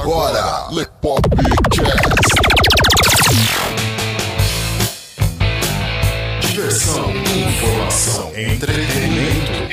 agora, Lepopcast. Diversão, informação, entretenimento.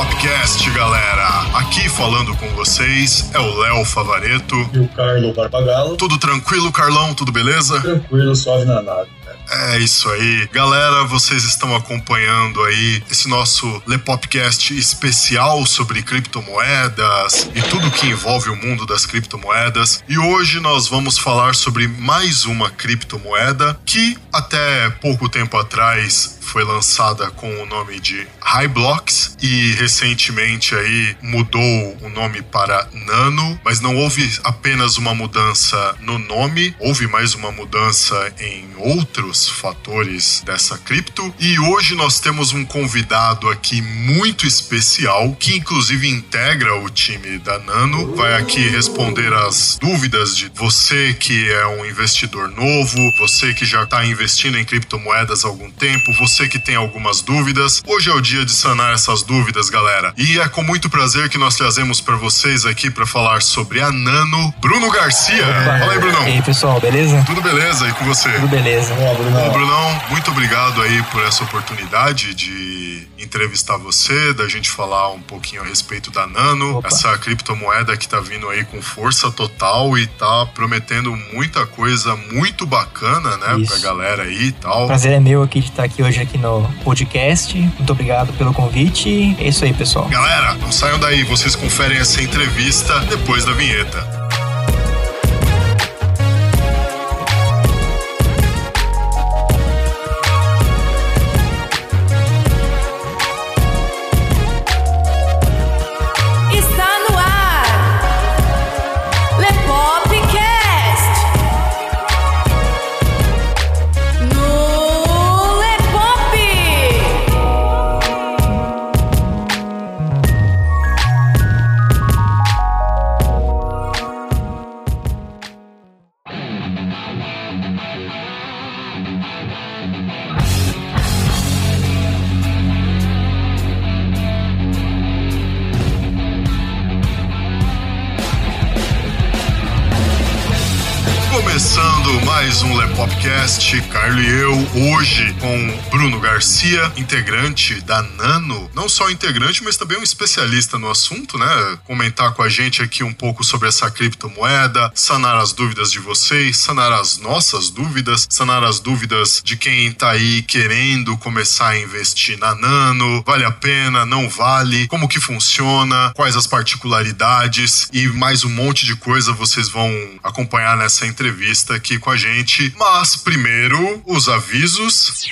Lepopcast, galera. Aqui falando com vocês é o Léo Favareto. e o Carlo Barbagalo. Tudo tranquilo, Carlão? Tudo beleza? Tranquilo, suave na nave. É isso aí. Galera, vocês estão acompanhando aí esse nosso Lepopcast especial sobre criptomoedas e tudo que envolve o mundo das criptomoedas. E hoje nós vamos falar sobre mais uma criptomoeda que até pouco tempo atrás foi lançada com o nome de Hyblocks e recentemente aí mudou o nome para Nano, mas não houve apenas uma mudança no nome, houve mais uma mudança em outros fatores dessa cripto. E hoje nós temos um convidado aqui muito especial que inclusive integra o time da Nano, vai aqui responder as dúvidas de você que é um investidor novo, você que já está investindo em criptomoedas há algum tempo, você que tem algumas dúvidas. Hoje é o dia de sanar essas dúvidas, galera. E é com muito prazer que nós trazemos para vocês aqui para falar sobre a Nano, Bruno Garcia. Fala aí, Brunão. E aí, pessoal, beleza? Tudo beleza? E com você? Tudo beleza. Ó, Bruno, Bom, Brunão, muito obrigado aí por essa oportunidade de entrevistar você, da gente falar um pouquinho a respeito da Nano, Opa. essa criptomoeda que tá vindo aí com força total e tá prometendo muita coisa muito bacana, né, Isso. pra galera aí e tal. Prazer é meu aqui de estar aqui hoje aqui no podcast. Muito obrigado pelo convite. É isso aí, pessoal. Galera, não saiam daí, vocês conferem essa entrevista depois da vinheta. Com Bruno Garcia, integrante da Nano. Não só integrante, mas também um especialista no assunto, né? Comentar com a gente aqui um pouco sobre essa criptomoeda, sanar as dúvidas de vocês, sanar as nossas dúvidas, sanar as dúvidas de quem tá aí querendo começar a investir na Nano. Vale a pena? Não vale? Como que funciona? Quais as particularidades? E mais um monte de coisa vocês vão acompanhar nessa entrevista aqui com a gente. Mas primeiro, os avisos.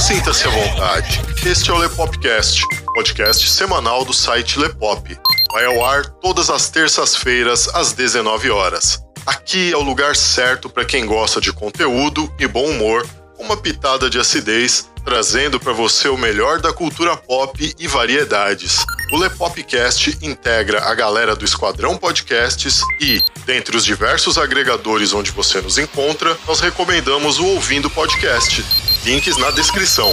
Sinta-se à vontade. Este é o Lepopcast, podcast semanal do site Lepop. Vai ao ar todas as terças-feiras às 19 horas. Aqui é o lugar certo para quem gosta de conteúdo e bom humor, uma pitada de acidez, trazendo para você o melhor da cultura pop e variedades. O Lepopcast integra a galera do Esquadrão Podcasts e, dentre os diversos agregadores onde você nos encontra, nós recomendamos o Ouvindo Podcast. Links na descrição.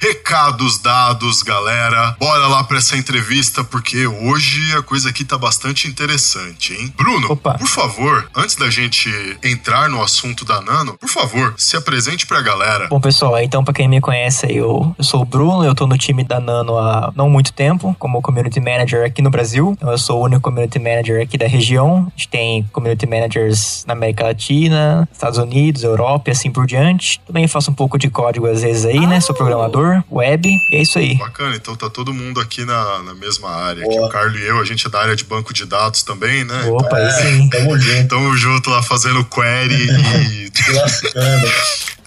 Recados dados, galera. Bora lá pra essa entrevista, porque hoje a coisa aqui tá bastante interessante, hein? Bruno, Opa. por favor, antes da gente entrar no assunto da Nano, por favor, se apresente pra galera. Bom, pessoal, então pra quem me conhece, eu, eu sou o Bruno, eu tô no time da Nano há não muito tempo, como Community Manager aqui no Brasil. Então, eu sou o único Community Manager aqui da região. A gente tem Community Managers na América Latina, Estados Unidos, Europa e assim por diante. Também faço um pouco de código às vezes aí, né? Sou programador, web, e é isso aí. Bacana, então tá todo mundo aqui na, na mesma área. Aqui, o Carlos e eu, a gente é da área de banco de dados também, né? Opa, aí É, sim. tamo junto, Tamo junto lá fazendo query e, lascando.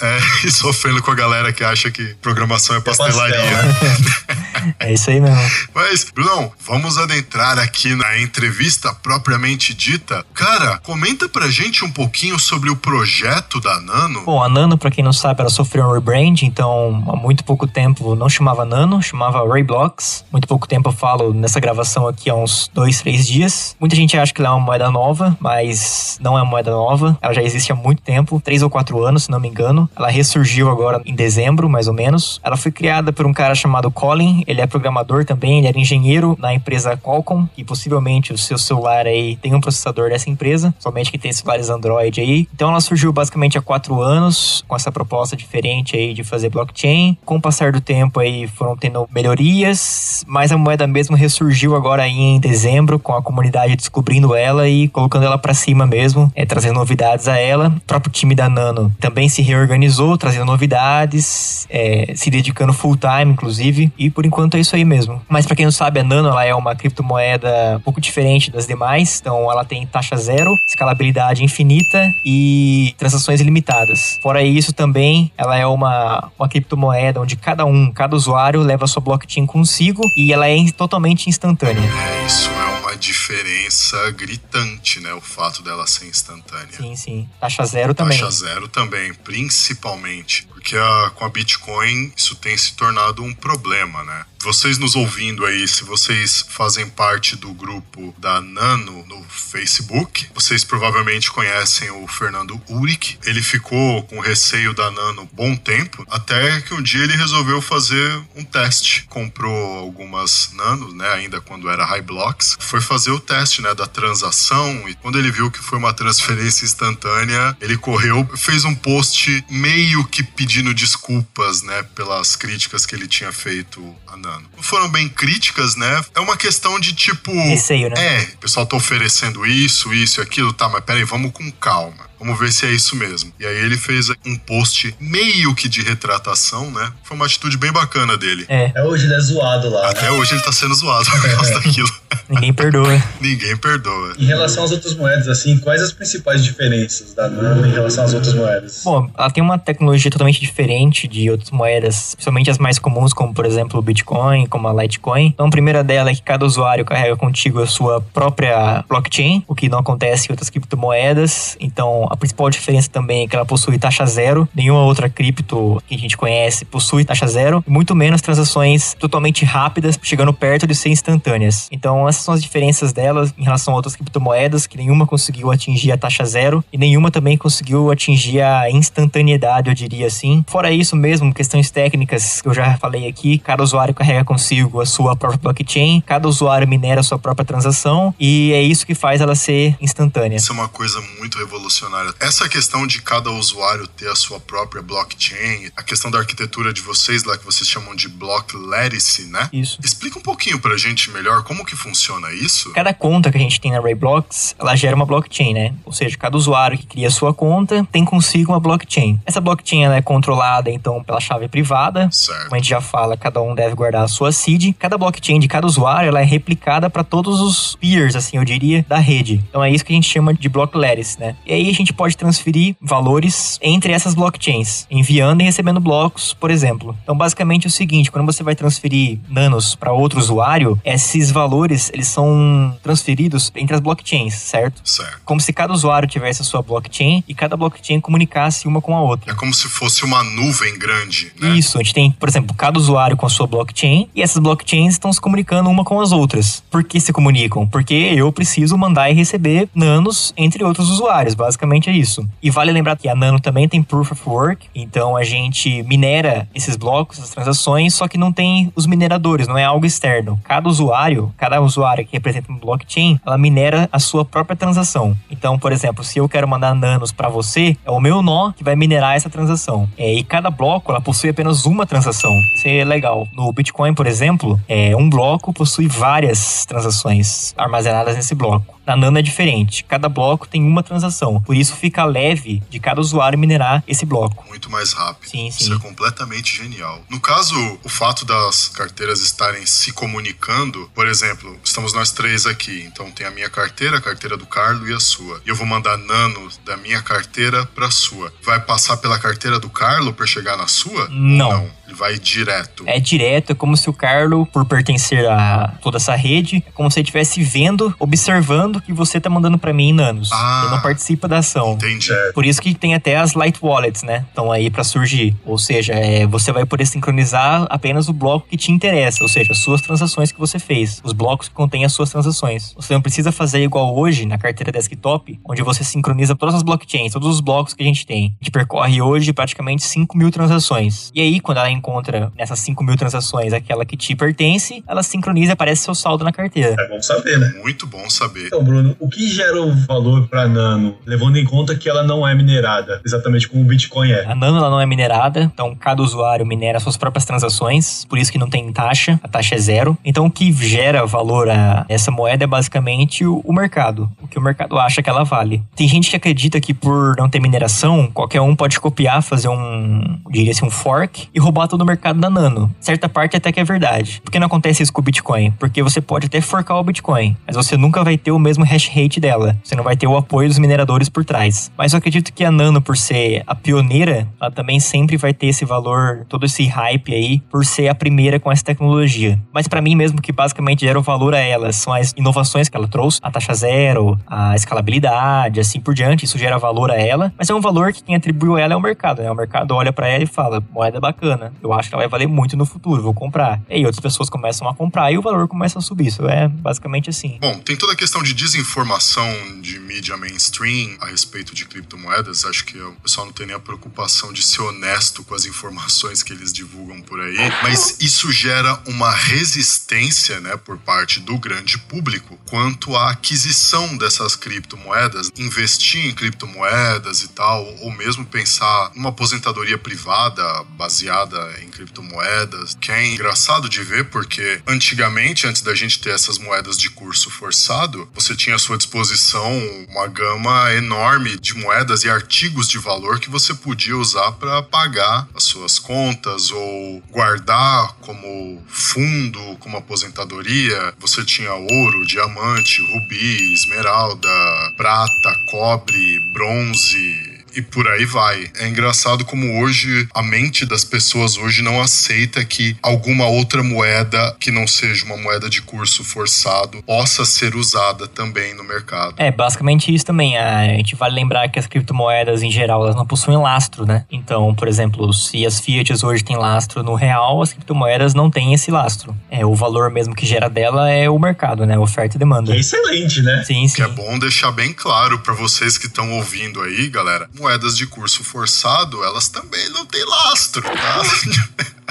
É, e sofrendo com a galera que acha que programação é pastelaria. pastel, É isso aí mesmo. Mas, Brunão, vamos adentrar aqui na entrevista propriamente dita. Cara, comenta pra gente um pouquinho sobre o projeto da Nano. Bom, a Nano, pra quem não sabe, ela sofreu um rebrand, então há muito pouco tempo não chamava Nano, chamava Rayblocks. Muito pouco tempo eu falo nessa gravação aqui há uns dois, três dias. Muita gente acha que ela é uma moeda nova, mas não é uma moeda nova. Ela já existe há muito tempo, três ou quatro anos, se não me engano. Ela ressurgiu agora em dezembro, mais ou menos. Ela foi criada por um cara chamado Colin, ele é programador também, ele era engenheiro na empresa Qualcomm, e possivelmente o seu celular aí tem um processador dessa empresa, somente que tem celulares Android aí. Então ela surgiu basicamente há quatro anos, com essa proposta diferente aí de fazer blockchain. Com o passar do tempo aí foram tendo melhorias, mas a moeda mesmo ressurgiu agora aí em dezembro, com a comunidade descobrindo ela e colocando ela pra cima mesmo, é, trazendo novidades a ela. O próprio time da Nano também se reorganizou, trazendo novidades, é, se dedicando full time, inclusive. E por enquanto é isso aí mesmo. Mas pra quem não sabe, a Nano ela é uma criptomoeda um pouco diferente das demais. Então ela tem taxa zero, escalabilidade infinita e transações ilimitadas. Fora isso também, ela é uma, uma criptomoeda onde cada um, cada usuário leva sua blockchain consigo e ela é totalmente instantânea. É, isso é uma diferença gritante, né? O fato dela ser instantânea. Sim, sim. Taxa zero também. Taxa zero também, principalmente. Porque a- com a Bitcoin isso tem se tornado um problema, né? Vocês nos ouvindo aí, se vocês fazem parte do grupo da Nano no Facebook, vocês provavelmente conhecem o Fernando Uric. Ele ficou com receio da Nano bom tempo, até que um dia ele resolveu fazer um teste. Comprou algumas Nanos, né, ainda quando era High Blocks. Foi fazer o teste, né, da transação e quando ele viu que foi uma transferência instantânea, ele correu, fez um post meio que pedindo desculpas, né, pelas críticas que ele tinha feito a Nano. Não foram bem críticas, né? É uma questão de tipo, Receio, né? é, o pessoal tá oferecendo isso, isso e aquilo, tá, mas peraí, vamos com calma. Vamos ver se é isso mesmo. E aí ele fez um post meio que de retratação, né? Foi uma atitude bem bacana dele. É, É hoje ele é zoado lá, né? Até hoje ele tá sendo zoado por causa daquilo. ninguém perdoa. Ninguém perdoa. Em relação às outras moedas, assim, quais as principais diferenças da Nano em relação às outras moedas? Bom, ela tem uma tecnologia totalmente diferente de outras moedas, principalmente as mais comuns, como por exemplo o Bitcoin, como a Litecoin. Então, a primeira dela é que cada usuário carrega contigo a sua própria blockchain, o que não acontece em outras criptomoedas. Então, a principal diferença também é que ela possui taxa zero. Nenhuma outra cripto que a gente conhece possui taxa zero, muito menos transações totalmente rápidas, chegando perto de ser instantâneas. Então, essas são as diferenças delas em relação a outras criptomoedas, que nenhuma conseguiu atingir a taxa zero e nenhuma também conseguiu atingir a instantaneidade, eu diria assim. Fora isso mesmo, questões técnicas que eu já falei aqui, cada usuário carrega consigo a sua própria blockchain, cada usuário minera a sua própria transação e é isso que faz ela ser instantânea. Isso é uma coisa muito revolucionária. Essa questão de cada usuário ter a sua própria blockchain, a questão da arquitetura de vocês lá que vocês chamam de block lattice, né? Isso. Explica um pouquinho pra gente melhor como que funciona isso. Cada conta que a gente tem na Rayblocks, ela gera uma blockchain, né? Ou seja, cada usuário que cria a sua conta tem consigo uma blockchain. Essa blockchain ela é controlada, então, pela chave privada. Certo. Como a gente já fala, cada um deve guardar a sua seed. Cada blockchain de cada usuário, ela é replicada para todos os peers, assim, eu diria, da rede. Então é isso que a gente chama de block lattice, né? E aí a gente pode transferir valores entre essas blockchains, enviando e recebendo blocos, por exemplo. Então, basicamente é o seguinte, quando você vai transferir nanos para outro usuário, esses valores, eles são transferidos entre as blockchains, certo? Certo. Como se cada usuário tivesse a sua blockchain e cada blockchain comunicasse uma com a outra. É como se fosse uma nuvem grande, né? Isso, a gente tem, por exemplo, cada usuário com a sua blockchain e essas blockchains estão se comunicando uma com as outras. Por que se comunicam? Porque eu preciso mandar e receber nanos entre outros usuários. Basicamente basicamente é isso. E vale lembrar que a Nano também tem Proof of Work, então a gente minera esses blocos, essas transações, só que não tem os mineradores, não é algo externo. Cada usuário, cada usuário que representa um blockchain, ela minera a sua própria transação. Então, por exemplo, se eu quero mandar nanos para você, é o meu nó que vai minerar essa transação. É, e cada bloco, ela possui apenas uma transação. Isso é legal. No Bitcoin, por exemplo, é, um bloco possui várias transações armazenadas nesse bloco. Na Nano é diferente. Cada bloco tem uma transação. Por isso fica leve de cada usuário minerar esse bloco. Muito mais rápido. Sim, sim. Isso é completamente genial. No caso, o fato das carteiras estarem se comunicando, por exemplo, estamos nós três aqui. Então tem a minha carteira, a carteira do Carlo e a sua. E eu vou mandar nano da minha carteira para sua. Vai passar pela carteira do Carlo para chegar na sua? Não. não. Ele vai direto. É direto, é como se o Carlo, por pertencer a toda essa rede, é como se ele estivesse vendo, observando que você tá mandando pra mim em nanos. Ah. Ele não participa da ação. Entendi. É. Por isso que tem até as light wallets, né? Estão aí pra surgir. Ou seja, é, você vai poder sincronizar apenas o bloco que te interessa, ou seja, as suas transações que você fez, os blocos que contêm as suas transações. Você não precisa fazer igual hoje na carteira desktop, onde você sincroniza todas as blockchains, todos os blocos que a gente tem. A gente percorre hoje praticamente 5 mil transações. E aí, quando ela encontra nessas 5 mil transações aquela que te pertence, ela sincroniza e aparece seu saldo na carteira. É bom saber, né? Muito bom saber. Então, Bruno, o que gera o valor para Nano, levando em conta que ela não é minerada, exatamente como o Bitcoin é? A Nano ela não é minerada, então cada usuário minera suas próprias transações, por isso que não tem taxa, a taxa é zero. Então o que gera valor a essa moeda é basicamente o, o mercado, o que o mercado acha que ela vale. Tem gente que acredita que por não ter mineração, qualquer um pode copiar, fazer um, diria assim, um fork e roubar todo o mercado da Nano. Certa parte até que é verdade. Por que não acontece isso com o Bitcoin? Porque você pode até forcar o Bitcoin, mas você nunca vai ter o mesmo hash rate dela. Você não vai ter o apoio dos mineradores por trás. Mas eu acredito que a Nano, por ser a pioneira, ela também sempre vai ter esse valor, todo esse hype aí, por ser a primeira com essa tecnologia. Mas pra mim mesmo que basicamente gera o valor a ela são as inovações que ela trouxe, a taxa zero, a escalabilidade, assim por diante, isso gera valor a ela, mas é um valor que quem atribuiu a ela é o mercado, né? O mercado olha pra ela e fala, moeda bacana, eu acho que ela vai valer muito no futuro, vou comprar. E aí outras pessoas começam a comprar e o valor começa a subir, isso é basicamente assim. Bom, tem toda a questão de desinformação de mídia mainstream a respeito de criptomoedas. Acho que o pessoal não tem nem a preocupação de ser honesto com as informações que eles divulgam por aí. Mas isso gera uma resistência, né, por parte do grande público quanto à aquisição dessas criptomoedas, investir em criptomoedas e tal, ou mesmo pensar numa aposentadoria privada baseada em criptomoedas. Que é engraçado de ver porque antigamente, antes da gente ter essas moedas de curso forçado, você tinha à sua disposição uma gama enorme de moedas e artigos de valor que você podia usar para pagar as suas contas ou guardar como fundo, como aposentadoria. Você tinha ouro, diamante, rubi, esmeralda, prata, cobre, bronze, e por aí vai. É engraçado como hoje a mente das pessoas hoje não aceita que alguma outra moeda que não seja uma moeda de curso forçado possa ser usada também no mercado. É, basicamente isso também. A gente vale lembrar que as criptomoedas, em geral, elas não possuem lastro, né? Então, por exemplo, se as fiats hoje têm lastro no real, as criptomoedas não têm esse lastro. É, o valor mesmo que gera dela é o mercado, né? Oferta e demanda. Que é excelente, né? Sim, sim. Que é bom deixar bem claro para vocês que estão ouvindo aí, galera. Moedas de curso forçado, elas também não têm lastro, tá?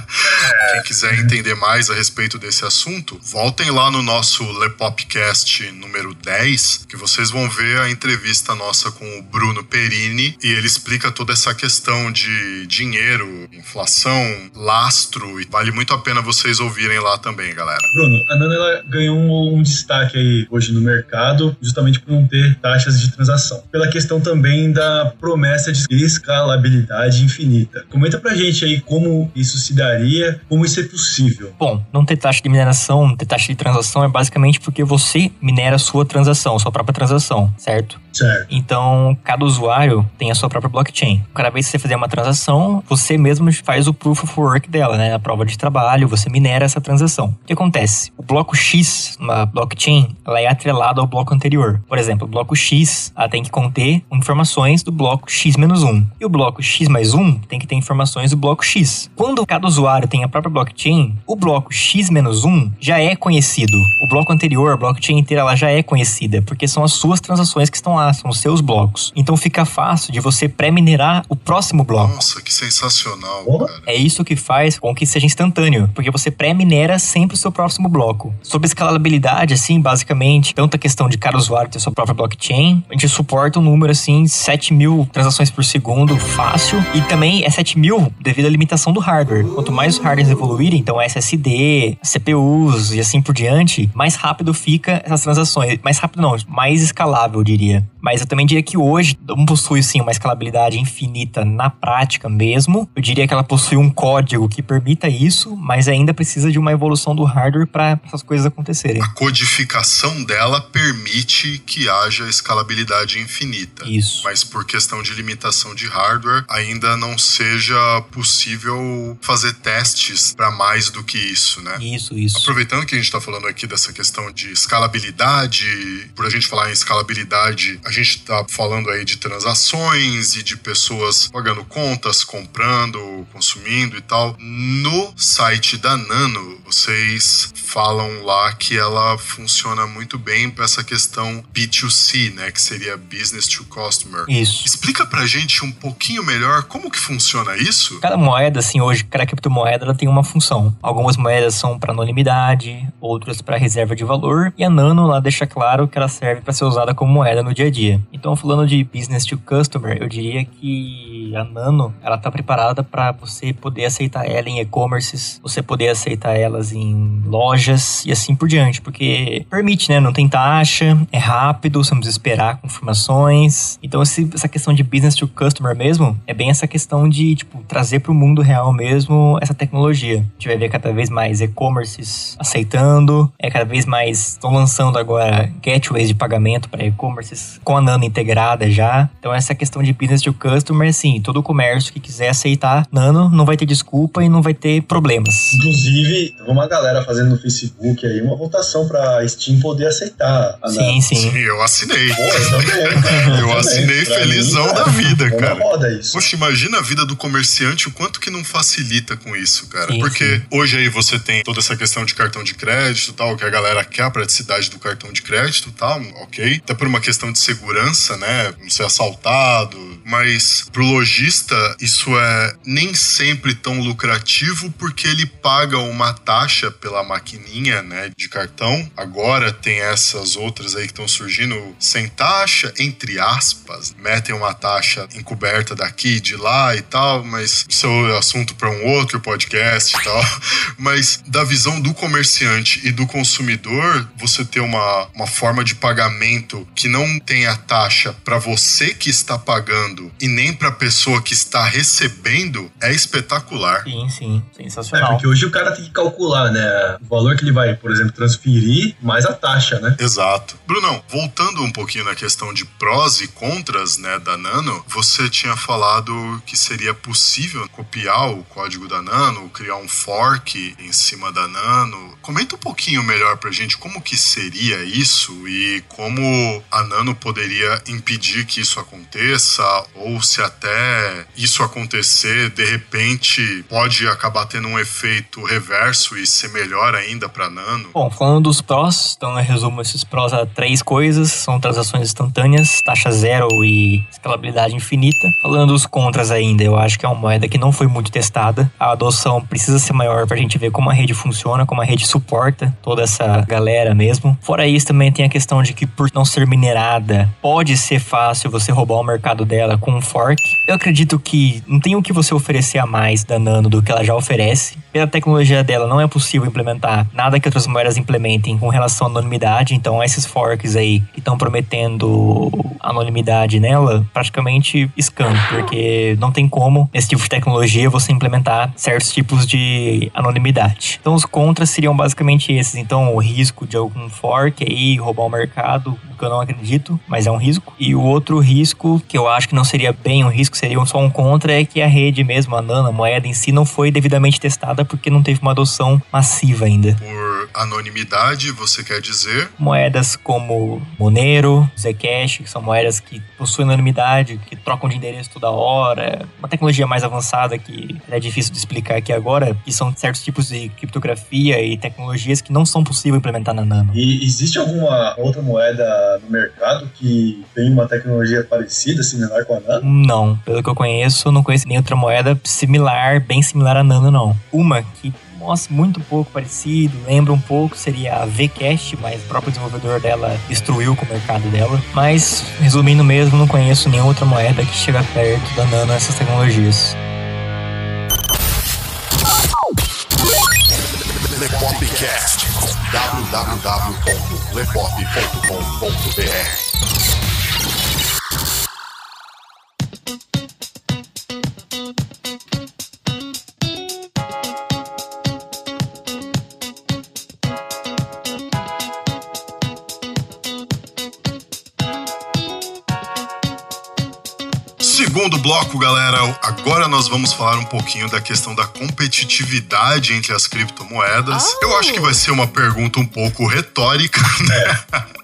Quem quiser entender mais a respeito desse assunto, voltem lá no nosso Lepopcast número 10, que vocês vão ver a entrevista nossa com o Bruno Perini e ele explica toda essa questão de dinheiro, inflação, lastro e vale muito a pena vocês ouvirem lá também, galera. Bruno, a Nano ela ganhou um, um destaque aí hoje no mercado, justamente por não ter taxas de transação. Pela questão também da promessa de escalabilidade infinita. Comenta pra gente aí como isso se daria, como isso é possível. Bom, não ter taxa de mineração, não ter taxa de transação é basicamente porque você minera a sua transação, sua própria transação, certo? Certo. Então, cada usuário tem a sua própria blockchain. Cada vez que você fizer uma transação, você mesmo faz o proof of work dela, né? A prova de trabalho, você minera essa transação. O que acontece? O bloco X, uma blockchain, ela é atrelada ao bloco anterior. Por exemplo, o bloco X ela tem que conter informações do bloco X-1. E o bloco X mais 1 tem que ter informações do bloco X. Quando cada usuário tem a própria blockchain, o bloco x-1 já é conhecido. O bloco anterior, a blockchain inteira, ela já é conhecida, porque são as suas transações que estão lá, são os seus blocos. Então fica fácil de você pré-minerar o próximo bloco. Nossa, que sensacional, cara. É isso que faz com que seja instantâneo, porque você pré-minera sempre o seu próximo bloco. Sobre escalabilidade, assim, basicamente, tanto a questão de cada usuário ter sua própria blockchain, a gente suporta um número, assim, 7 mil transações por segundo, fácil, e também é 7 mil devido à limitação do hardware. Quanto mais os hardwares evoluírem, então SSD, CPUs e assim por diante, mais rápido fica essas transações. Mais rápido não, mais escalável, eu diria. Mas eu também diria que hoje não possui sim uma escalabilidade infinita na prática mesmo. Eu diria que ela possui um código que permita isso, mas ainda precisa de uma evolução do hardware para essas coisas acontecerem. A codificação dela permite que haja escalabilidade infinita. Isso. Mas por questão de limitação de hardware, ainda não seja possível fazer testes para mais do que isso, né? Isso, isso. Aproveitando que a gente está falando aqui dessa questão de escalabilidade, por a gente falar em escalabilidade, a gente está falando aí de transações e de pessoas pagando contas, comprando, consumindo e tal. No site da Nano, vocês falam lá que ela funciona muito bem para essa questão B2C, né, que seria business to customer. Isso. Explica pra gente um pouquinho melhor como que funciona isso? Cada moeda, assim, hoje, cada criptomoeda, ela tem uma função. Algumas moedas são para anonimidade, outras para reserva de valor, e a Nano lá deixa claro que ela serve para ser usada como moeda no dia a dia. Então, falando de business to customer, eu diria que a Nano, ela tá preparada para você poder aceitar ela em e-commerces, você poder aceitar elas em lojas e assim por diante, porque permite, né? Não tem taxa, é rápido, você não precisa esperar confirmações. Então, esse- essa questão de business to customer mesmo, é bem essa questão de, tipo, trazer para o mundo real mesmo essa tecnologia. A gente vai ver cada vez mais e-commerces aceitando, é cada vez mais estão lançando agora gateways de pagamento para e-commerces com a Nano integrada já. Então essa questão de business to customer, assim, todo comércio que quiser aceitar Nano não vai ter desculpa e não vai ter problemas. Inclusive, teve uma galera fazendo no Facebook aí uma votação pra Steam poder aceitar a Sim, Nano. sim. Sim, eu assinei. Pô, eu também. Eu assinei Pra felizão mim, da vida, na cara. roda isso. Poxa, imagina a vida do comerciante, o quanto que não facilita com isso, cara. Sim, Porque sim. hoje aí você tem toda essa questão de cartão de crédito e tal, que a galera quer a praticidade do cartão de crédito e tal, ok. Até por uma questão de segurança, né? Não ser assaltado. Mas pro lojista, isso é nem sempre tão lucrativo porque ele paga uma taxa pela maquininha, né? De cartão. Agora tem essas outras aí que estão surgindo sem taxa, entre aspas. Metem uma taxa encoberta daqui, de lá e tal, mas isso é assunto para um outro podcast e tal. Mas da visão do comerciante e do consumidor, você ter uma, uma forma de pagamento que não tem a taxa para você que está pagando e nem para a pessoa que está recebendo é espetacular. Sim, sim. É, Sensacional. porque hoje o cara tem que calcular, né? O valor que ele vai, por exemplo, transferir, mais a taxa, né? Exato. Brunão, voltando um pouquinho na questão de prós e contras, né, da Nano, você tinha falado que seria possível copiar o código da Nano, criar um fork em cima da Nano. Comenta um pouquinho melhor pra gente como que seria isso e como a Nano poderia impedir que isso aconteça ou se até isso acontecer, de repente pode acabar tendo um efeito reverso e ser melhor ainda pra Nano. Bom, falando dos prós, então eu resumo esses prós a três coisas: são transações instantâneas, taxa zero e escalabilidade infinita. Falando dos contras ainda, eu acho que é uma moeda que não foi muito testada. A adoção precisa ser maior pra gente ver como a rede funciona, como a rede suporta toda essa galera mesmo. Fora isso, também tem a questão de que por não ser minerada, pode ser fácil você roubar o mercado dela com um fork. Eu acredito que não tem o que você oferecer a mais da Nano do que ela já oferece. Pela tecnologia dela, não é possível implementar nada que outras moedas implementem com relação à anonimidade. Então, esses forks aí que estão prometendo anonimidade nela, praticamente scam, porque não tem como, nesse tipo de tecnologia, você implementar certos tipos de anonimidade. Então, os contras seriam basicamente esses. Então, o risco de algum fork aí roubar o mercado, o que eu não acredito, mas é um risco. E o outro risco, que eu acho que não seria bem um risco, seria só um contra, é que a rede mesmo, a Nano, a moeda em si, não foi devidamente testada porque não teve uma adoção massiva ainda. Anonimidade, você quer dizer? Moedas como Monero, Zcash, que são moedas que possuem anonimidade, que trocam de endereço toda hora. Uma tecnologia mais avançada que é difícil de explicar aqui agora, que são certos tipos de criptografia e tecnologias que não são possíveis implementar na Nano. E existe alguma outra moeda no mercado que tem uma tecnologia parecida, similar com a Nano? Não, pelo que eu conheço, não conheço nem outra moeda similar, bem similar a Nano, não. Uma que mostra muito pouco parecido, lembra um pouco, seria a Vcash, mas o próprio desenvolvedor dela destruiu com o mercado dela. Mas, resumindo mesmo, não conheço nenhuma outra moeda que chega perto da Nano nessas tecnologias. Www.lepop.com.br Segundo bloco, galera, agora nós vamos falar um pouquinho da questão da competitividade entre as criptomoedas. Eu acho que vai ser uma pergunta um pouco retórica, né?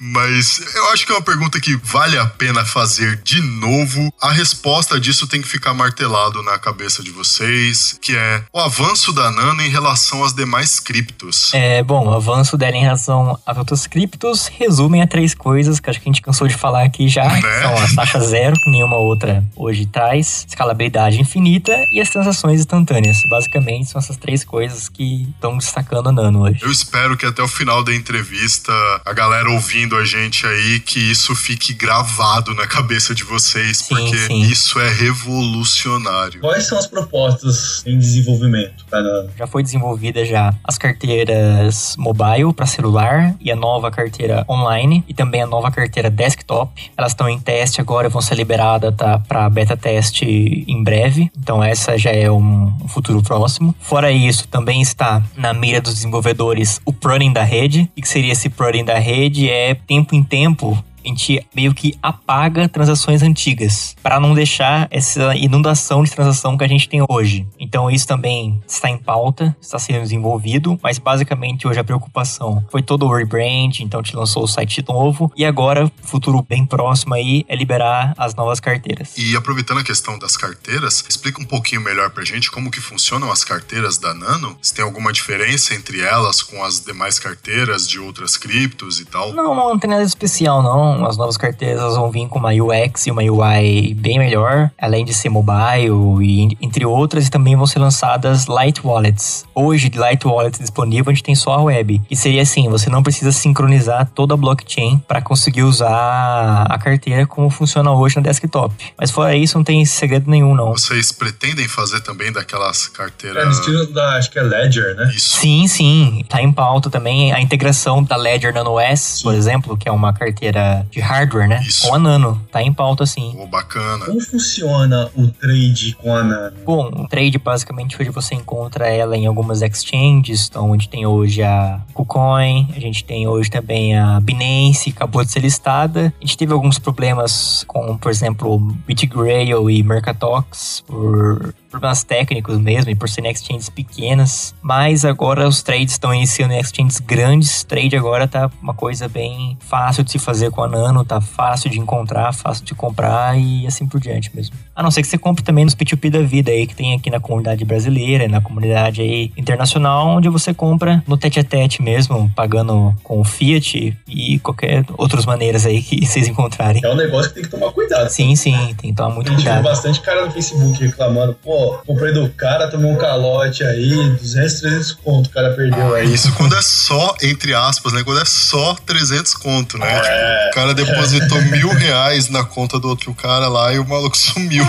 Mas eu acho que é uma pergunta que vale a pena fazer de novo. A resposta disso tem que ficar martelado na cabeça de vocês, que é o avanço da Nano em relação às demais criptos. É, bom, o avanço dela em relação às outras criptos resumem a três coisas que acho que a gente cansou de falar aqui já. Né? que São a taxa zero, que nenhuma outra hoje traz, escalabilidade infinita e as transações instantâneas. Basicamente, são essas três coisas que estão destacando a Nano hoje. Eu espero que até o final da entrevista, a galera ouvindo a gente aí, que isso fique gravado na cabeça de vocês, Sim, porque sim. isso é revolucionário. Quais são as propostas em desenvolvimento Nano? Já foi desenvolvida já as carteiras mobile para celular e a nova carteira online e também a nova carteira desktop. Elas estão em teste agora, vão ser liberadas tá, para beta teste em breve. Então essa já é um futuro próximo. Fora isso, também está na mira dos desenvolvedores o pruning da rede. E que seria esse pruning da rede? É tempo em tempo a gente meio que apaga transações antigas para não deixar essa inundação de transação que a gente tem hoje. Então isso também está em pauta, está sendo desenvolvido, mas basicamente hoje a preocupação foi todo o rebrand, então gente lançou o site novo e agora, futuro bem próximo aí, é liberar as novas carteiras. E aproveitando a questão das carteiras, explica um pouquinho melhor pra gente como que funcionam as carteiras da Nano. Se tem alguma diferença entre elas com as demais carteiras de outras criptos e tal. Não, não tem nada especial, não. As novas carteiras vão vir com uma UX e uma UI bem melhor, além de ser mobile e entre outras, e também vão ser lançadas Light Wallets. Hoje, de Light Wallet disponível, a gente tem só a web. E seria assim, você não precisa sincronizar toda a blockchain para conseguir usar a carteira como funciona hoje na desktop. Mas fora isso, não tem segredo nenhum, não. Vocês pretendem fazer também daquelas É no carteiras. estilo da, acho que é Ledger, né? Isso. Sim, sim. Tá em pauta também a integração da Ledger Nano S, por exemplo, que é uma carteira de hardware, né? Isso. Com a Nano. Tá em pauta, sim. Pô, bacana. Como funciona o trade com a Nano? Bom, o trade basicamente hoje você encontra ela em algumas exchanges, então onde tem hoje a KuCoin, a gente tem hoje também a Binance, que acabou de ser listada. A gente teve alguns problemas com, por exemplo, BitGrail e Mercatox por problemas técnicos mesmo e por serem exchanges pequenas, mas agora os trades estão iniciando em exchanges grandes. Trade agora tá uma coisa bem fácil de se fazer com a Nano, tá fácil de encontrar, fácil de comprar e assim por diante mesmo. A não ser que você compre também nos P2P da vida aí que tem aqui na comunidade brasileira e na comunidade aí internacional, onde você compra no tete a tete mesmo, pagando com o Fiat e qualquer outras maneiras aí que vocês encontrarem. É um negócio que tem que tomar cuidado. Sim, sim, tem que tomar muito cuidado. bastante cara no Facebook reclamando, pô, comprei do cara, tomei um calote aí, 200, 300 conto, o cara perdeu aí. Isso quando é só, entre aspas, né? Quando é só 300 conto, né? Tipo, o cara depositou mil reais na conta do outro cara lá e o maluco sumiu.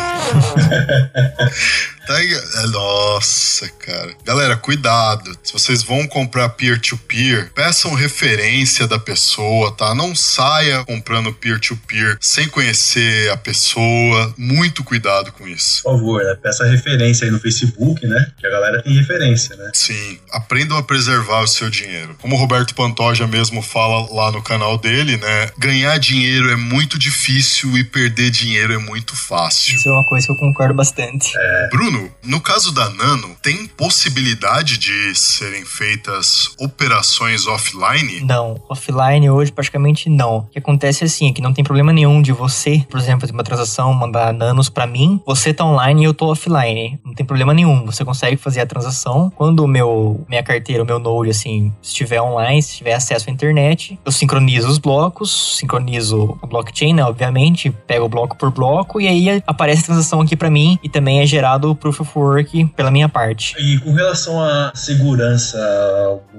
Tá aí, é, Nossa, cara. Galera, cuidado. Se vocês vão comprar peer-to-peer, peçam referência da pessoa, tá? Não saia comprando peer-to-peer sem conhecer a pessoa. Muito cuidado com isso. Por favor, né? Peça referência aí no Facebook, né? Que a galera tem referência, né? Sim, aprendam a preservar o seu dinheiro. Como o Roberto Pantoja mesmo fala lá no canal dele, né? Ganhar dinheiro é muito difícil e perder dinheiro é muito fácil. Isso é uma coisa que eu concordo bastante. Bruno, Bruno, no caso da Nano, tem possibilidade de serem feitas operações offline? Não, offline hoje praticamente não. O que acontece é assim, é que não tem problema nenhum de você, por exemplo, fazer uma transação, mandar nanos pra mim, você tá online e eu tô offline. Não tem problema nenhum. Você consegue fazer a transação. Quando o meu minha carteira, o meu node assim, estiver online, se tiver acesso à internet, eu sincronizo os blocos, sincronizo a blockchain, né, obviamente, pego bloco por bloco e aí aparece a transação aqui para mim e também é gerado o proof of work pela minha parte. E com relação à segurança,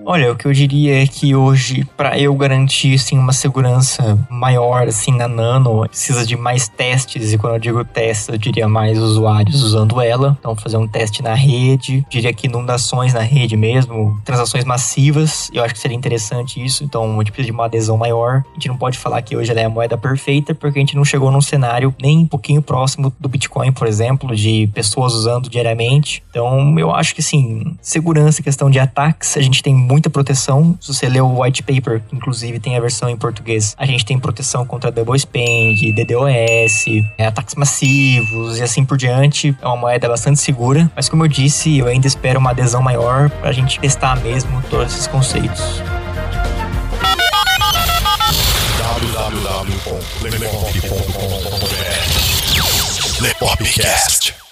Olha, o que eu diria é que hoje, para eu garantir assim, uma segurança maior assim na Nano, precisa de mais testes. E quando eu digo testes, eu diria mais usuários usando ela. Então, fazer um teste na rede, diria que inundações na rede mesmo, transações massivas. Eu acho que seria interessante isso. Então, a gente precisa de uma adesão maior. A gente não pode falar que hoje ela é a moeda perfeita, porque a gente não chegou num cenário nem um pouquinho próximo do Bitcoin, por exemplo, de pessoas usando diariamente. Então, eu acho que sim, segurança, questão de ataques, a gente tem muita proteção. Se você ler o white paper, que inclusive tem a versão em português, a gente tem proteção contra double spend, DDoS, é, ataques massivos e assim por diante. É uma moeda bastante segura, mas como eu disse, eu ainda espero uma adesão maior pra gente testar mesmo todos esses conceitos. www.lepop.com.br Lepopcast.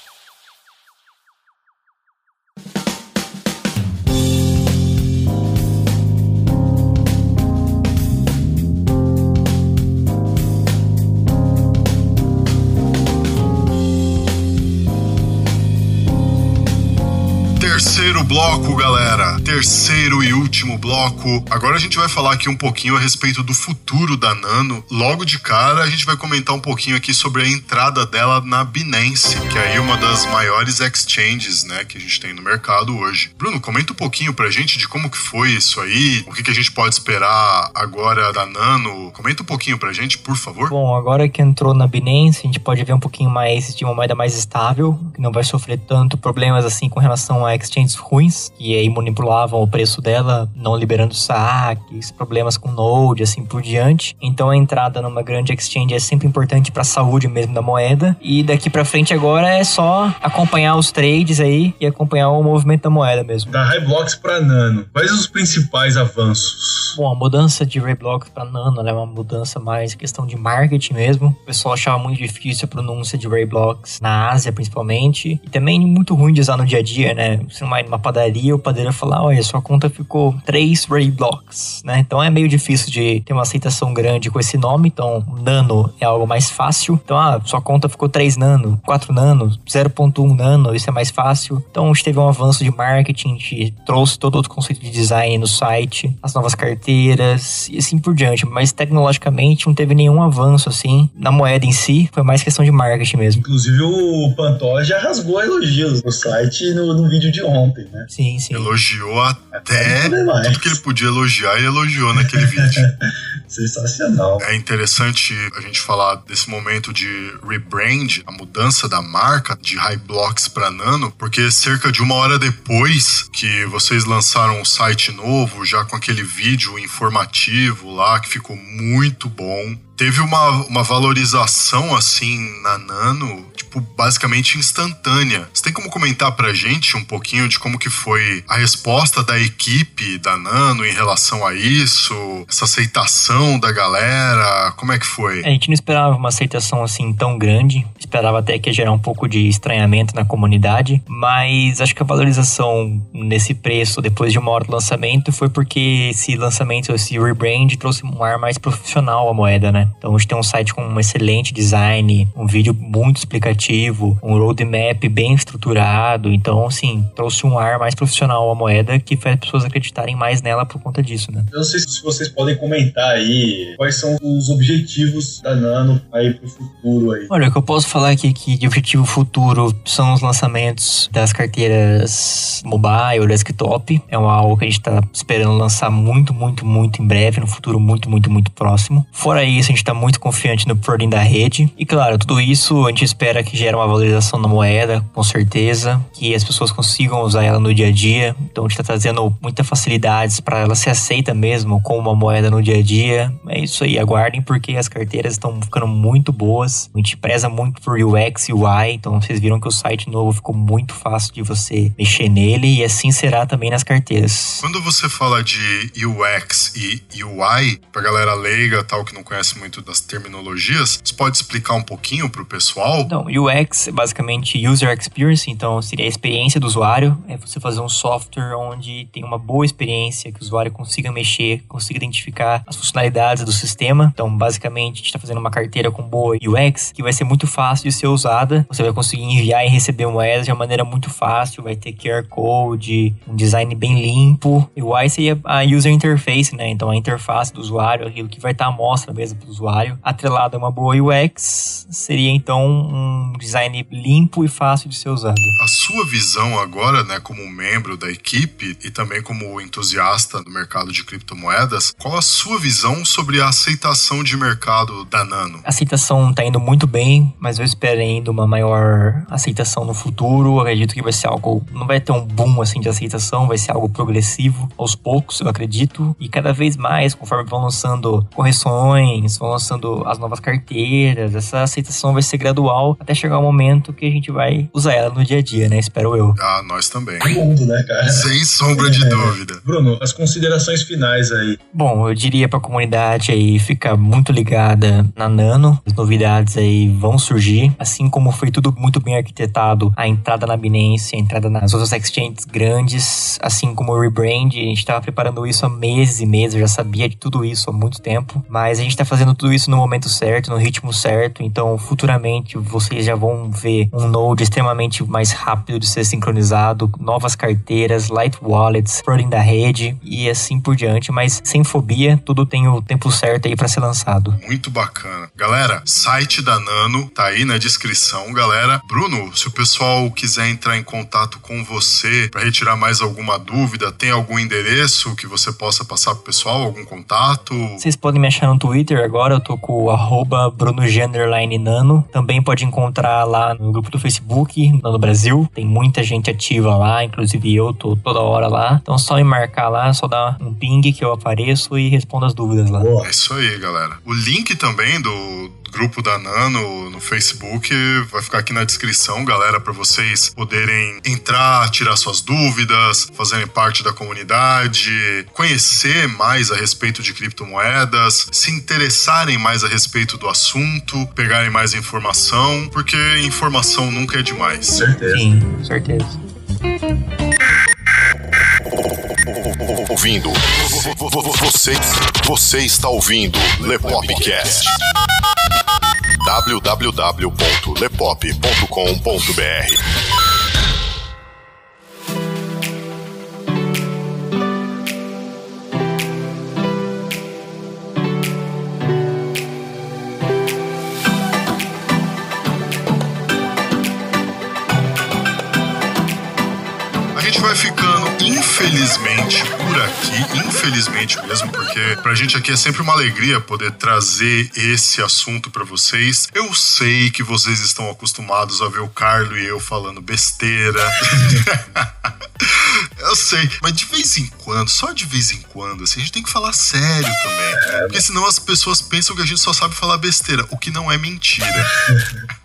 Terceiro bloco, galera. Terceiro e último bloco. Agora a gente vai falar aqui um pouquinho a respeito do futuro da Nano. Logo de cara, a gente vai comentar um pouquinho aqui sobre a entrada dela na Binance, que é aí uma das maiores exchanges, né, que a gente tem no mercado hoje. Bruno, comenta um pouquinho pra gente de como que foi isso aí, o que, que a gente pode esperar agora da Nano. Comenta um pouquinho pra gente, por favor. Bom, agora que entrou na Binance, a gente pode ver um pouquinho mais de uma moeda mais estável, que não vai sofrer tanto problemas assim com relação a exchanges ruins, que aí manipulavam o preço dela, não liberando saques, problemas com node, assim por diante. Então a entrada numa grande exchange é sempre importante para a saúde mesmo da moeda. E daqui para frente agora é só acompanhar os trades aí e acompanhar o movimento da moeda mesmo. da Highblocks para Nano, quais os principais avanços? Bom, a mudança de Rayblock para Nano né, é uma mudança mais questão de marketing mesmo. O pessoal achava muito difícil a pronúncia de Rayblocks na Ásia, principalmente. E também muito ruim de usar no dia a dia, né? Você não vai numa padaria, o padeiro falar, olha, sua conta ficou 3 Rayblocks, né? Então é meio difícil de ter uma aceitação grande com esse nome. Então, Nano é algo mais fácil. Então, ah, sua conta ficou 3 Nano, 4 Nano, 0.1 Nano, isso é mais fácil. Então, a gente teve um avanço de marketing, a gente trouxe todo outro conceito de design no site, as novas carteiras e assim por diante. Mas tecnologicamente não teve nenhum avanço assim na moeda em si, foi mais questão de marketing mesmo. Inclusive o Pantoja rasgou elogios no site no, no vídeo de ontem, né? Sim, sim. Elogiou até demais. tudo que ele podia elogiar e elogiou naquele vídeo. Sensacional. É interessante a gente falar desse momento de rebrand, a mudança da marca de High Blocks para Nano, porque cerca de uma hora depois que vocês lançaram um site novo, já com aquele vídeo informativo lá, que ficou muito bom. Teve uma, uma valorização assim na Nano, tipo, basicamente instantânea. Você tem como comentar pra gente um pouquinho de como que foi a resposta da equipe da Nano em relação a isso? Essa aceitação da galera? Como é que foi? A gente não esperava uma aceitação assim tão grande, esperava até que ia gerar um pouco de estranhamento na comunidade, mas acho que a valorização nesse preço depois de uma hora do lançamento foi porque esse lançamento, esse rebrand trouxe um ar mais profissional à moeda, né? Então a gente tem um site com um excelente design, um vídeo muito explicativo, um roadmap bem estruturado, então assim, trouxe um ar mais profissional à moeda que fez as pessoas acreditarem mais nela por conta disso, né? Eu não sei se vocês podem comentar aí quais são os objetivos da Nano aí pro futuro aí. Olha, o que eu posso falar aqui que de objetivo futuro são os lançamentos das carteiras mobile, desktop. É uma- algo que a gente tá esperando lançar muito, muito, muito em breve, no futuro muito, muito, muito próximo. Fora isso, a gente gente está muito confiante no pruning da rede. E claro, tudo isso a gente espera que gere uma valorização na moeda, com certeza, que as pessoas consigam usar ela no dia a dia. Então a gente está trazendo muitas facilidades para ela ser aceita mesmo como uma moeda no dia a dia. É isso aí, aguardem porque as carteiras estão ficando muito boas. A gente preza muito por UX e UI, então vocês viram que o site novo ficou muito fácil de você mexer nele e assim será também nas carteiras. Quando você fala de UX e UI, pra galera leiga, tal, que não conhece muito das terminologias, você pode explicar um pouquinho pro pessoal? Então, UX é basicamente User Experience, então seria a experiência do usuário. É você fazer um software onde tem uma boa experiência, que o usuário consiga mexer, consiga identificar as funcionalidades do sistema. Então, basicamente, a gente está fazendo uma carteira com boa UX, que vai ser muito fácil de ser usada. Você vai conseguir enviar e receber moedas de uma maneira muito fácil, vai ter QR Code, um design bem limpo. UI seria a User Interface, né? Então, a interface do usuário, aquilo que vai estar à mostra mesmo para o usuário. Atrelado a uma boa UX, seria então um design limpo e fácil de ser usado. A sua visão agora, né, como membro da equipe e também como entusiasta do mercado de criptomoedas, qual a sua visão sobre a aceitação de mercado da Nano? A aceitação tá indo muito bem, mas eu espero ainda uma maior aceitação no futuro. Eu acredito que vai ser algo. Não vai ter um boom assim de aceitação, vai ser algo progressivo, aos poucos, eu acredito. E cada vez mais, conforme vão lançando correções, vão lançando as novas carteiras, essa aceitação vai ser gradual até chegar o momento que a gente vai usar ela no dia a dia, né? Espero eu. Ah, nós também. Mundo, né, cara? Sem sombra de É. dúvida. Bruno, as considerações finais aí. Bom, eu diria pra comunidade aí ficar muito ligada na Nano. As novidades aí vão surgir. Assim como foi tudo muito bem arquitetado, a entrada na Binance, a entrada nas outras exchanges grandes, assim como o rebrand, a gente tava preparando isso há meses e meses, eu já sabia de tudo isso há muito tempo. Mas a gente tá fazendo tudo isso no momento certo, no ritmo certo. Então, futuramente, vocês já vão ver um node extremamente mais rápido de ser sincronizado, novas carteiras, light wallets, pruning da rede e assim por diante. Mas sem fobia, tudo tem o tempo certo aí pra ser lançado. Muito bacana. Galera, site da Nano tá aí na descrição, galera. Bruno, se o pessoal quiser entrar em contato com você para retirar mais alguma dúvida, tem algum endereço que você possa passar pro pessoal, algum contato? Vocês podem me achar no Twitter agora, eu tô com o arroba BrunoGenderlineNano. Também pode encontrar lá no grupo do Facebook, Nano Brasil. Tem muita gente ativa lá, inclusive eu tô toda hora lá. Então só me marcar lá, só dar um ping que eu apareço e respondo as dúvidas lá. Boa. É isso aí, galera. O link também do grupo da Nano no Facebook vai ficar aqui na descrição, galera, para vocês poderem entrar, tirar suas dúvidas, fazerem parte da comunidade, conhecer mais a respeito de criptomoedas, se interessarem mais a respeito do assunto, pegarem mais informação, porque informação nunca é demais. Certeza. Sim, certeza. Ouvindo. Você, você está ouvindo Lepopcast. www.lepop.com.br aqui, infelizmente mesmo, porque pra gente aqui é sempre uma alegria poder trazer esse assunto pra vocês. Eu sei que vocês estão acostumados a ver o Carlo e eu falando besteira. Eu sei, mas de vez em quando, só de vez em quando, assim, a gente tem que falar sério também. Porque senão as pessoas pensam que a gente só sabe falar besteira, o que não é mentira.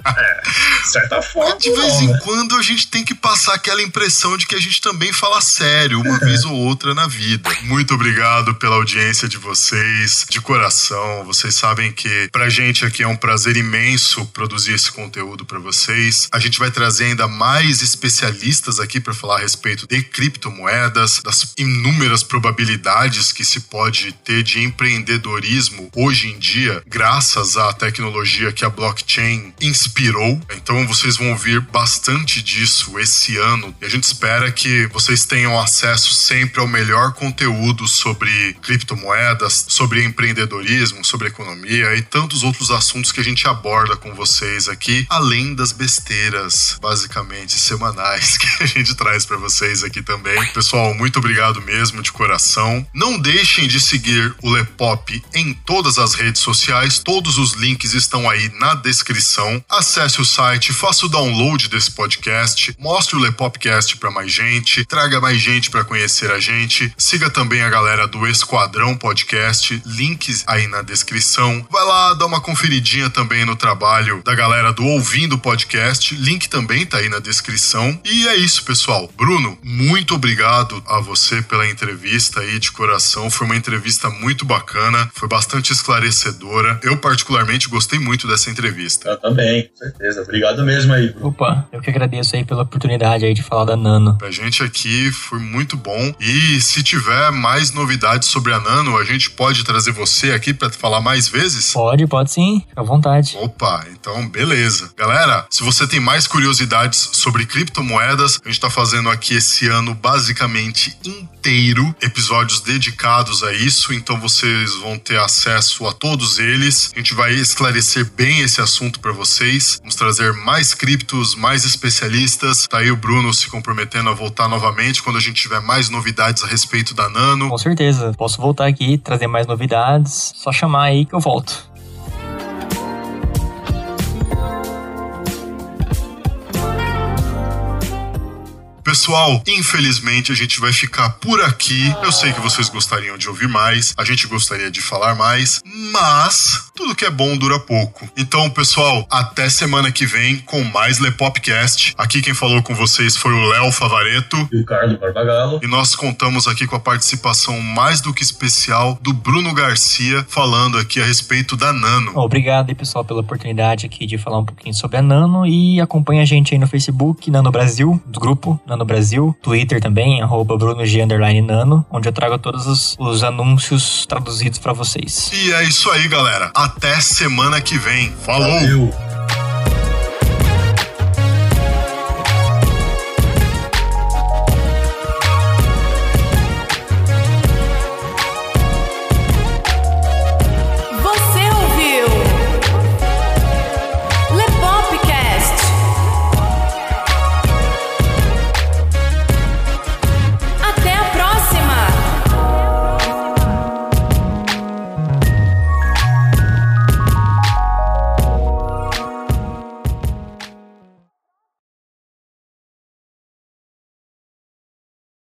De certa forma. De vez não, em né? quando a gente tem que passar aquela impressão de que a gente também fala sério uma vez ou outra na vida. Muito obrigado pela audiência de vocês, de coração. Vocês sabem que pra gente aqui é um prazer imenso produzir esse conteúdo pra vocês. A gente vai trazer ainda mais especialistas aqui pra falar a respeito de criptomoedas, das inúmeras probabilidades que se pode ter de empreendedorismo hoje em dia, graças à tecnologia que a blockchain inspirou. Então vocês vão ouvir bastante disso esse ano. E a gente espera que vocês tenham acesso sempre ao melhor conteúdo sobre criptomoedas, sobre empreendedorismo, sobre economia e tantos outros assuntos que a gente aborda com vocês aqui, além das besteiras, basicamente semanais que a gente traz para vocês aqui também. Pessoal, muito obrigado mesmo de coração. Não deixem de seguir o Lepop em todas as redes sociais. Todos os links estão aí na descrição. Acesse o site, faça o download desse podcast, mostre o Lepopcast para mais gente, traga mais gente para conhecer a gente. Siga também a galera do Esquadrão Podcast, links aí na descrição. Vai lá dar uma conferidinha também no trabalho da galera do Ouvindo Podcast, link também tá aí na descrição. E é isso, pessoal. Bruno, muito obrigado a você pela entrevista aí de coração. Foi uma entrevista muito bacana, foi bastante esclarecedora. Eu particularmente gostei muito dessa entrevista. Eu também, com certeza. Obrigado mesmo aí, Bruno. Opa, eu que agradeço aí pela oportunidade aí de falar da Nano. Pra gente aqui foi muito bom. E se tiver mais novidades sobre a Nano, a gente pode trazer você aqui para falar mais vezes? Pode, pode sim, fica à vontade. Opa, então beleza. Galera, se você tem mais curiosidades sobre criptomoedas, a gente tá fazendo aqui esse ano basicamente inteiro episódios dedicados a isso, então vocês vão ter acesso a todos eles. A gente vai esclarecer bem esse assunto para vocês. Vamos trazer mais criptos, mais especialistas. Tá aí o Bruno se comprometendo a voltar novamente quando a gente tiver mais novidades a respeito da Nano. Com certeza, posso voltar aqui, trazer mais novidades. Só chamar aí que eu volto. Pessoal, infelizmente a gente vai ficar por aqui. Eu sei que vocês gostariam de ouvir mais, a gente gostaria de falar mais, mas tudo que é bom dura pouco. Então, pessoal, até semana que vem com mais Lepopcast. Aqui quem falou com vocês foi o Léo Favareto. E o Carlos Barbagalo. E nós contamos aqui com a participação mais do que especial do Bruno Garcia, falando aqui a respeito da Nano. Obrigado aí, pessoal, pela oportunidade aqui de falar um pouquinho sobre a Nano e acompanha a gente aí no Facebook, Nano Brasil, do grupo Nano Brasil, Twitter também, arroba Nano, onde eu trago todos os, os anúncios traduzidos para vocês. E é isso aí, galera. Até semana que vem. Falou! Valeu.